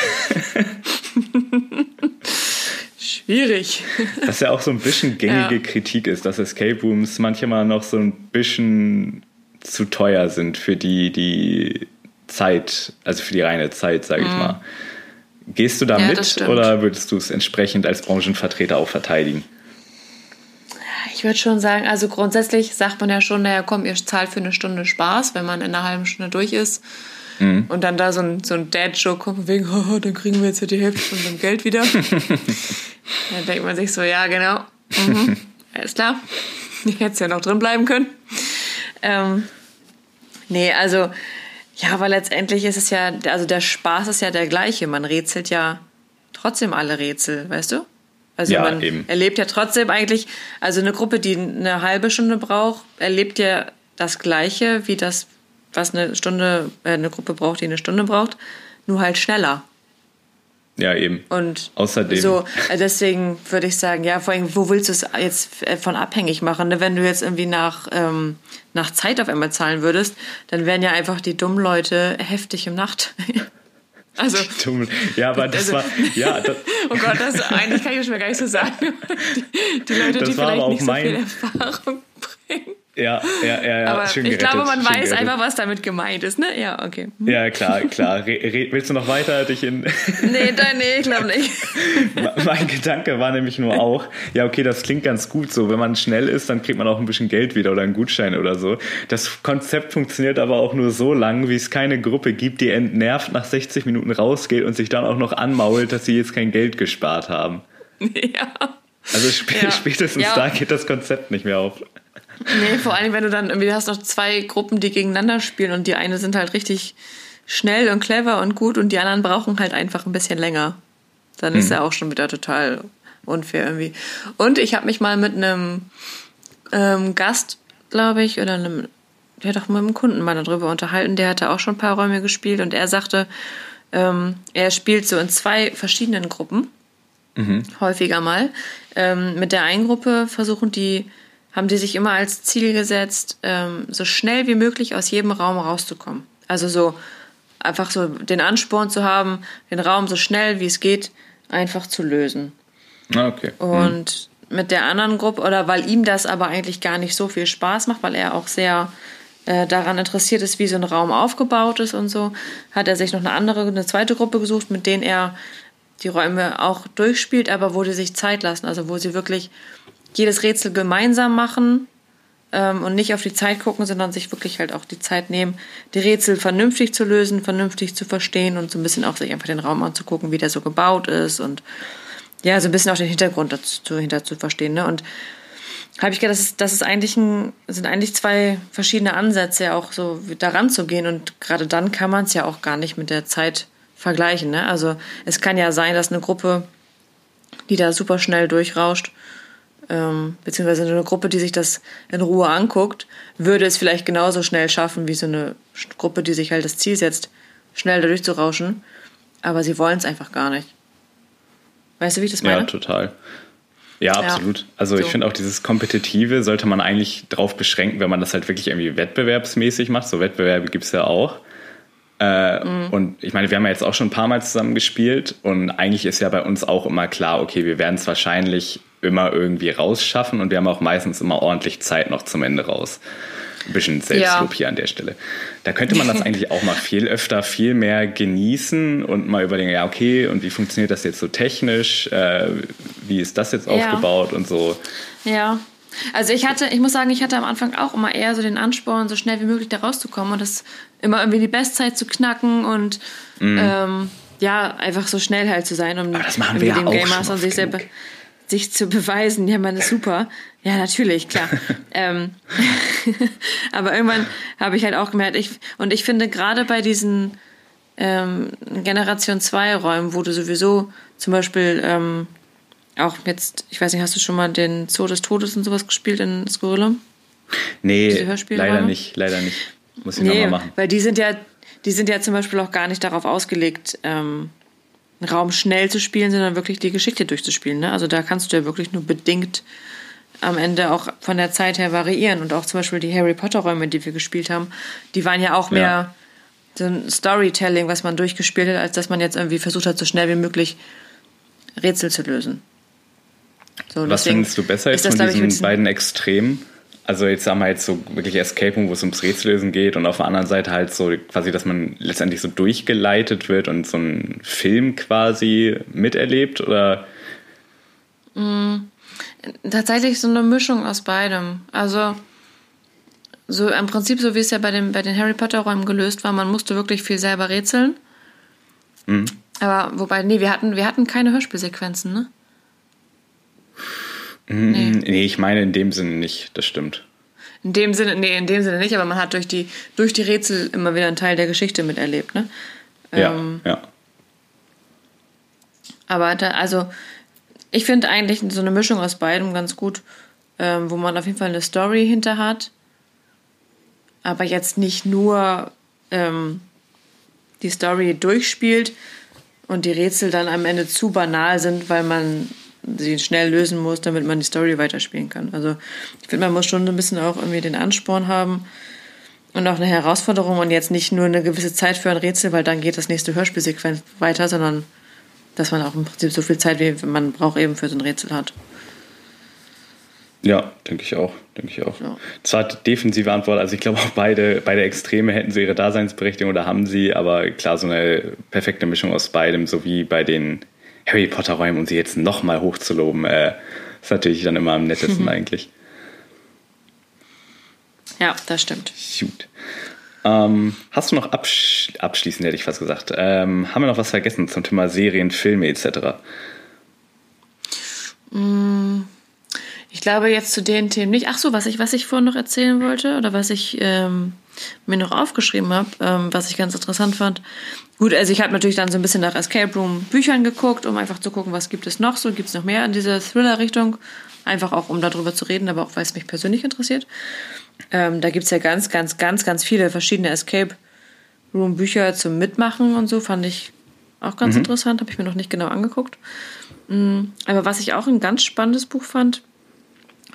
Schwierig.
Was ja auch so ein bisschen gängige ja. Kritik ist, dass Escape Rooms manchmal noch so ein bisschen zu teuer sind für die, die Zeit, also für die reine Zeit, sage ich mhm. mal. Gehst du da ja, mit oder würdest du es entsprechend als Branchenvertreter auch verteidigen?
Ich würde schon sagen, also grundsätzlich sagt man ja schon, naja, komm, ihr zahlt für eine Stunde Spaß, wenn man in einer halben Stunde durch ist. Mhm. Und dann da so ein, so ein Dad-Joke kommt, wegen, oh, dann kriegen wir jetzt ja die Hälfte von unserem Geld wieder. dann denkt man sich so, ja, genau, mhm, alles klar, ich hätte es ja noch drin bleiben können. Ähm, nee, also, ja, aber letztendlich ist es ja, also der Spaß ist ja der gleiche. Man rätselt ja trotzdem alle Rätsel, weißt du? Also ja, man eben. erlebt ja trotzdem eigentlich, also eine Gruppe, die eine halbe Stunde braucht, erlebt ja das Gleiche wie das, was eine Stunde, äh, eine Gruppe braucht, die eine Stunde braucht, nur halt schneller.
Ja, eben.
Und
außerdem.
So, äh, deswegen würde ich sagen, ja, vor allem, wo willst du es jetzt äh, von abhängig machen? Ne? Wenn du jetzt irgendwie nach, ähm, nach Zeit auf einmal zahlen würdest, dann wären ja einfach die dummen Leute heftig im Nacht.
Also, ja, aber das also, war, ja. Das,
oh Gott, das eigentlich kann ich schon gar nicht so sagen. Die, die Leute, die vielleicht nicht so viel Erfahrung bringen.
Ja, ja, ja, ja.
Aber schön ich gerettet, glaube, man weiß gerettet. einfach, was damit gemeint ist, ne? Ja, okay.
Hm. Ja, klar, klar. Re willst du noch weiter dich in.
nee, da, nee, ich glaube nicht.
mein Gedanke war nämlich nur auch, ja, okay, das klingt ganz gut so. Wenn man schnell ist, dann kriegt man auch ein bisschen Geld wieder oder einen Gutschein oder so. Das Konzept funktioniert aber auch nur so lang, wie es keine Gruppe gibt, die entnervt nach 60 Minuten rausgeht und sich dann auch noch anmault, dass sie jetzt kein Geld gespart haben. Ja. Also spätestens ja. da geht das Konzept nicht mehr auf.
Nee, vor allem, wenn du dann irgendwie hast noch zwei Gruppen, die gegeneinander spielen und die eine sind halt richtig schnell und clever und gut und die anderen brauchen halt einfach ein bisschen länger. Dann mhm. ist ja auch schon wieder total unfair irgendwie. Und ich habe mich mal mit einem ähm, Gast, glaube ich, oder einem, ja doch mit einem Kunden mal darüber unterhalten, der hatte auch schon ein paar Räume gespielt und er sagte, ähm, er spielt so in zwei verschiedenen Gruppen, mhm. häufiger mal. Ähm, mit der einen Gruppe versuchen die haben die sich immer als Ziel gesetzt, ähm, so schnell wie möglich aus jedem Raum rauszukommen. Also so einfach so den Ansporn zu haben, den Raum so schnell wie es geht einfach zu lösen.
Ah, okay.
Und hm. mit der anderen Gruppe, oder weil ihm das aber eigentlich gar nicht so viel Spaß macht, weil er auch sehr äh, daran interessiert ist, wie so ein Raum aufgebaut ist und so, hat er sich noch eine andere, eine zweite Gruppe gesucht, mit denen er die Räume auch durchspielt, aber wo die sich Zeit lassen, also wo sie wirklich jedes Rätsel gemeinsam machen ähm, und nicht auf die Zeit gucken, sondern sich wirklich halt auch die Zeit nehmen, die Rätsel vernünftig zu lösen, vernünftig zu verstehen und so ein bisschen auch sich einfach den Raum anzugucken, wie der so gebaut ist und ja, so ein bisschen auch den Hintergrund dazu hinter zu verstehen. Ne? Und habe ich gedacht, das ist, das ist eigentlich ein, sind eigentlich zwei verschiedene Ansätze, auch so daran zu gehen. Und gerade dann kann man es ja auch gar nicht mit der Zeit vergleichen. Ne? Also es kann ja sein, dass eine Gruppe, die da super schnell durchrauscht, ähm, beziehungsweise eine Gruppe, die sich das in Ruhe anguckt, würde es vielleicht genauso schnell schaffen wie so eine Gruppe, die sich halt das Ziel setzt, schnell dadurch zu rauschen. Aber sie wollen es einfach gar nicht. Weißt du, wie ich das meine?
Ja, total. Ja, absolut. Ja, also so. ich finde auch dieses Kompetitive sollte man eigentlich drauf beschränken, wenn man das halt wirklich irgendwie wettbewerbsmäßig macht. So Wettbewerbe gibt es ja auch. Äh, mhm. Und ich meine, wir haben ja jetzt auch schon ein paar Mal zusammen gespielt und eigentlich ist ja bei uns auch immer klar, okay, wir werden es wahrscheinlich immer irgendwie rausschaffen und wir haben auch meistens immer ordentlich Zeit noch zum Ende raus. Ein bisschen Selbstlob ja. hier an der Stelle. Da könnte man das eigentlich auch mal viel öfter, viel mehr genießen und mal überlegen, ja, okay, und wie funktioniert das jetzt so technisch? Äh, wie ist das jetzt ja. aufgebaut und so?
Ja. Also ich hatte, ich muss sagen, ich hatte am Anfang auch immer eher so den Ansporn, so schnell wie möglich da rauszukommen und das immer irgendwie die Bestzeit zu knacken und mm. ähm, ja, einfach so schnell halt zu sein, um
das machen wir ja dem auch Game Master
sich selber sich zu beweisen. Ja, man ist super. Ja, natürlich, klar. ähm, aber irgendwann habe ich halt auch gemerkt, ich, und ich finde gerade bei diesen ähm, Generation 2 Räumen, wo du sowieso zum Beispiel ähm, auch jetzt, ich weiß nicht, hast du schon mal den Zoo des Todes und sowas gespielt in Skurrilum?
Nee, leider nicht, leider nicht. Muss ich nee, nochmal machen.
Weil die sind ja, die sind ja zum Beispiel auch gar nicht darauf ausgelegt, ähm, einen Raum schnell zu spielen, sondern wirklich die Geschichte durchzuspielen. Ne? Also da kannst du ja wirklich nur bedingt am Ende auch von der Zeit her variieren. Und auch zum Beispiel die Harry Potter-Räume, die wir gespielt haben, die waren ja auch mehr ja. so ein Storytelling, was man durchgespielt hat, als dass man jetzt irgendwie versucht hat, so schnell wie möglich Rätsel zu lösen.
So, was findest du besser jetzt das, von diesen beiden Extremen? Also jetzt haben wir jetzt so wirklich Escape Room, wo es ums Rätsellösen geht und auf der anderen Seite halt so quasi, dass man letztendlich so durchgeleitet wird und so einen Film quasi miterlebt oder?
Mm, tatsächlich so eine Mischung aus beidem. Also so im Prinzip so wie es ja bei den, bei den Harry Potter Räumen gelöst war, man musste wirklich viel selber rätseln. Mhm. Aber wobei, nee, wir hatten, wir hatten keine Hörspielsequenzen, ne?
Nee. nee, ich meine in dem Sinne nicht, das stimmt.
In dem Sinne, nee, in dem Sinne nicht, aber man hat durch die, durch die Rätsel immer wieder einen Teil der Geschichte miterlebt, ne?
Ja, ähm, ja.
Aber da, also, ich finde eigentlich so eine Mischung aus beidem ganz gut, ähm, wo man auf jeden Fall eine Story hinter hat, aber jetzt nicht nur ähm, die Story durchspielt und die Rätsel dann am Ende zu banal sind, weil man sie schnell lösen muss, damit man die Story weiterspielen kann. Also ich finde, man muss schon ein bisschen auch irgendwie den Ansporn haben und auch eine Herausforderung und jetzt nicht nur eine gewisse Zeit für ein Rätsel, weil dann geht das nächste Hörspielsequenz weiter, sondern dass man auch im Prinzip so viel Zeit, wie man braucht, eben für so ein Rätsel hat.
Ja, denke ich auch, denke ich auch. Ja. Zwar defensive Antwort, also ich glaube auch beide, beide Extreme hätten so ihre Daseinsberechtigung oder haben sie, aber klar, so eine perfekte Mischung aus beidem, so wie bei den Harry Potter Räumen und sie jetzt nochmal hochzuloben, äh, ist natürlich dann immer am nettesten mhm. eigentlich.
Ja, das stimmt.
Gut. Ähm, hast du noch absch abschließend, hätte ich fast gesagt, ähm, haben wir noch was vergessen zum Thema Serien, Filme etc.?
Mm, ich glaube jetzt zu den Themen nicht. Ach so, was ich, was ich vorhin noch erzählen wollte oder was ich ähm, mir noch aufgeschrieben habe, ähm, was ich ganz interessant fand. Gut, also ich habe natürlich dann so ein bisschen nach Escape Room Büchern geguckt, um einfach zu gucken, was gibt es noch so, gibt es noch mehr in dieser Thriller-Richtung. Einfach auch, um darüber zu reden, aber auch, weil es mich persönlich interessiert. Ähm, da gibt es ja ganz, ganz, ganz, ganz viele verschiedene Escape Room Bücher zum Mitmachen und so, fand ich auch ganz mhm. interessant, habe ich mir noch nicht genau angeguckt. Mhm. Aber was ich auch ein ganz spannendes Buch fand,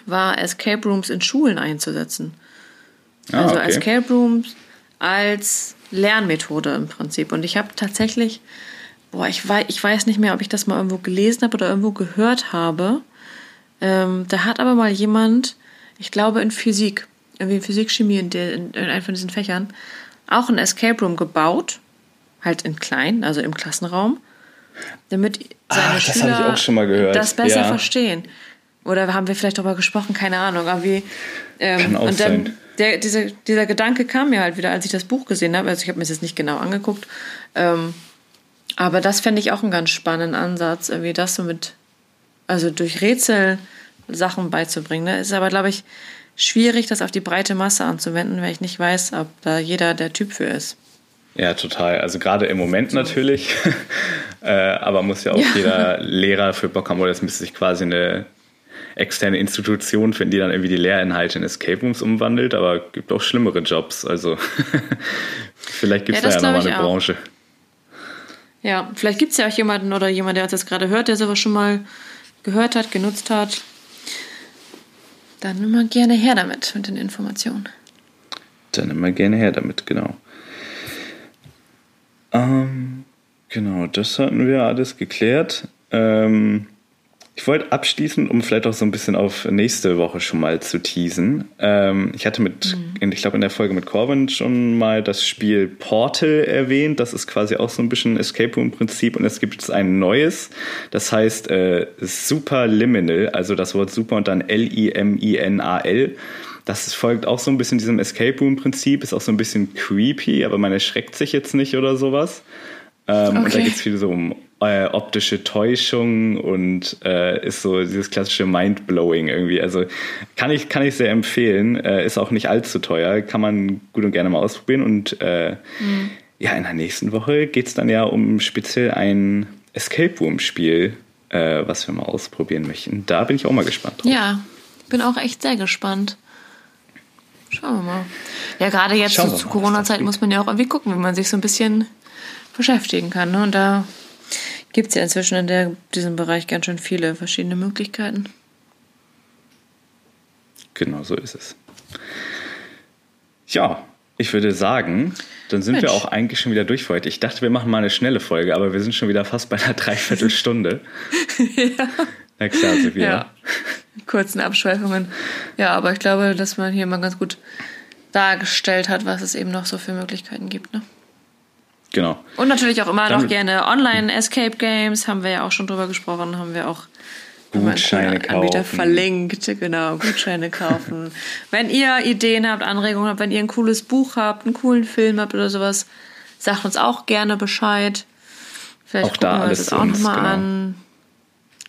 war Escape Rooms in Schulen einzusetzen. Ah, also okay. Escape Rooms als Lernmethode im Prinzip. Und ich habe tatsächlich, boah, ich weiß, ich weiß nicht mehr, ob ich das mal irgendwo gelesen habe oder irgendwo gehört habe. Ähm, da hat aber mal jemand, ich glaube in Physik, irgendwie in Physik, Chemie, in, der, in, in einem von diesen Fächern, auch ein Escape Room gebaut, halt in klein, also im Klassenraum, damit seine Ach, Schüler das, das besser ja. verstehen. Oder haben wir vielleicht darüber gesprochen, keine Ahnung. Aber wie, ähm, Kann auch und dann, sein der, dieser, dieser Gedanke kam mir halt wieder, als ich das Buch gesehen habe. Also ich habe mir das jetzt nicht genau angeguckt. Ähm, aber das fände ich auch einen ganz spannenden Ansatz, irgendwie das so mit, also durch Rätsel Sachen beizubringen. Ne? Ist aber, glaube ich, schwierig, das auf die breite Masse anzuwenden, weil ich nicht weiß, ob da jeder der Typ für ist.
Ja, total. Also gerade im Moment natürlich. äh, aber muss ja auch ja. jeder Lehrer für Bock haben, oder es müsste sich quasi eine externe Institution finden, die dann irgendwie die Lehrinhalte in Escape Rooms umwandelt, aber gibt auch schlimmere Jobs. Also vielleicht gibt es ja, da ja nochmal eine Branche.
Ja, vielleicht gibt es ja auch jemanden oder jemand, der uns jetzt gerade hört, der sowas schon mal gehört hat, genutzt hat. Dann immer gerne her damit, mit den Informationen.
Dann immer gerne her damit, genau. Ähm, genau, das hatten wir alles geklärt. Ähm, ich wollte abschließen, um vielleicht auch so ein bisschen auf nächste Woche schon mal zu teasen. Ähm, ich hatte mit, mhm. ich glaube in der Folge mit Corbin schon mal das Spiel Portal erwähnt. Das ist quasi auch so ein bisschen Escape Room Prinzip und es gibt jetzt ein neues. Das heißt äh, Superliminal, also das Wort Super und dann L-I-M-I-N-A-L. Das folgt auch so ein bisschen diesem Escape Room Prinzip, ist auch so ein bisschen creepy, aber man erschreckt sich jetzt nicht oder sowas. Ähm, okay. Und da geht es viel so um äh, optische Täuschung und äh, ist so dieses klassische Mindblowing irgendwie. Also kann ich, kann ich sehr empfehlen. Äh, ist auch nicht allzu teuer, kann man gut und gerne mal ausprobieren. Und äh, mhm. ja, in der nächsten Woche geht es dann ja um speziell ein Escape Room-Spiel, äh, was wir mal ausprobieren möchten. Da bin ich auch mal gespannt
drauf. Ja, bin auch echt sehr gespannt. Schauen wir mal. Ja, gerade jetzt zu, zu Corona-Zeit muss man ja auch irgendwie gucken, wenn man sich so ein bisschen beschäftigen kann. Ne? Und da gibt es ja inzwischen in der, diesem Bereich ganz schön viele verschiedene Möglichkeiten.
Genau so ist es. Ja, ich würde sagen, dann sind Mensch. wir auch eigentlich schon wieder durch für heute. Ich dachte, wir machen mal eine schnelle Folge, aber wir sind schon wieder fast bei einer Dreiviertelstunde. ja. Na klar, Sophia. Ja.
Kurzen Abschweifungen. Ja, aber ich glaube, dass man hier mal ganz gut dargestellt hat, was es eben noch so für Möglichkeiten gibt. Ne?
Genau.
Und natürlich auch immer Dann, noch gerne Online-Escape Games, haben wir ja auch schon drüber gesprochen, haben wir auch
Gutscheine kaufen. Anbieter
verlinkt, genau, Gutscheine kaufen. wenn ihr Ideen habt, Anregungen habt, wenn ihr ein cooles Buch habt, einen coolen Film habt oder sowas, sagt uns auch gerne Bescheid. Vielleicht auch gucken wir uns das auch nochmal genau. an.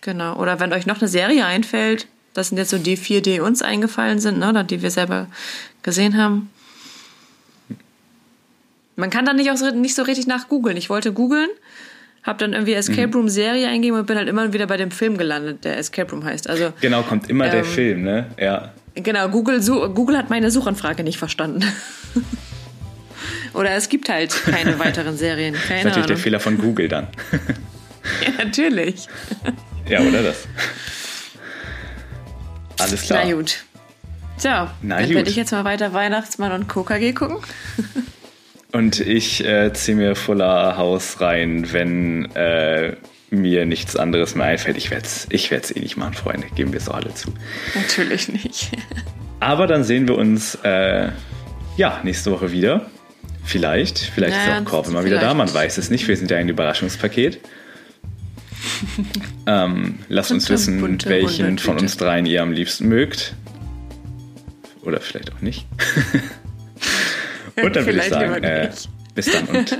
Genau. Oder wenn euch noch eine Serie einfällt, das sind jetzt so die vier, die uns eingefallen sind, ne, oder die wir selber gesehen haben. Man kann da nicht, auch so, nicht so richtig nach googeln. Ich wollte googeln, habe dann irgendwie Escape mhm. Room Serie eingegeben und bin halt immer wieder bei dem Film gelandet, der Escape Room heißt. Also
genau, kommt immer ähm, der Film, ne? Ja.
Genau, Google, Google hat meine Suchanfrage nicht verstanden. Oder es gibt halt keine weiteren Serien. Keine das ist
natürlich Ahnung. der Fehler von Google dann.
ja, natürlich.
ja, oder das? Alles klar.
Na gut. So, Na dann werde ich jetzt mal weiter Weihnachtsmann und KKG gucken.
Und ich äh, ziehe mir Fuller Haus rein, wenn äh, mir nichts anderes mehr einfällt. Ich werde es ich eh nicht machen, Freunde. Geben wir es auch alle zu.
Natürlich nicht.
Aber dann sehen wir uns äh, ja nächste Woche wieder. Vielleicht. Vielleicht naja, ist auch Korb immer wieder da. Man weiß es nicht. Wir sind ja ein Überraschungspaket. ähm, lasst uns wissen, welchen bunte von uns dreien ihr am liebsten mögt. Oder vielleicht auch nicht. Und dann würde ich sagen, äh, bis dann und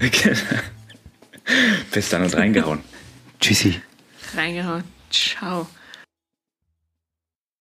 bis dann und reingehauen. Tschüssi.
Reingehauen. Ciao.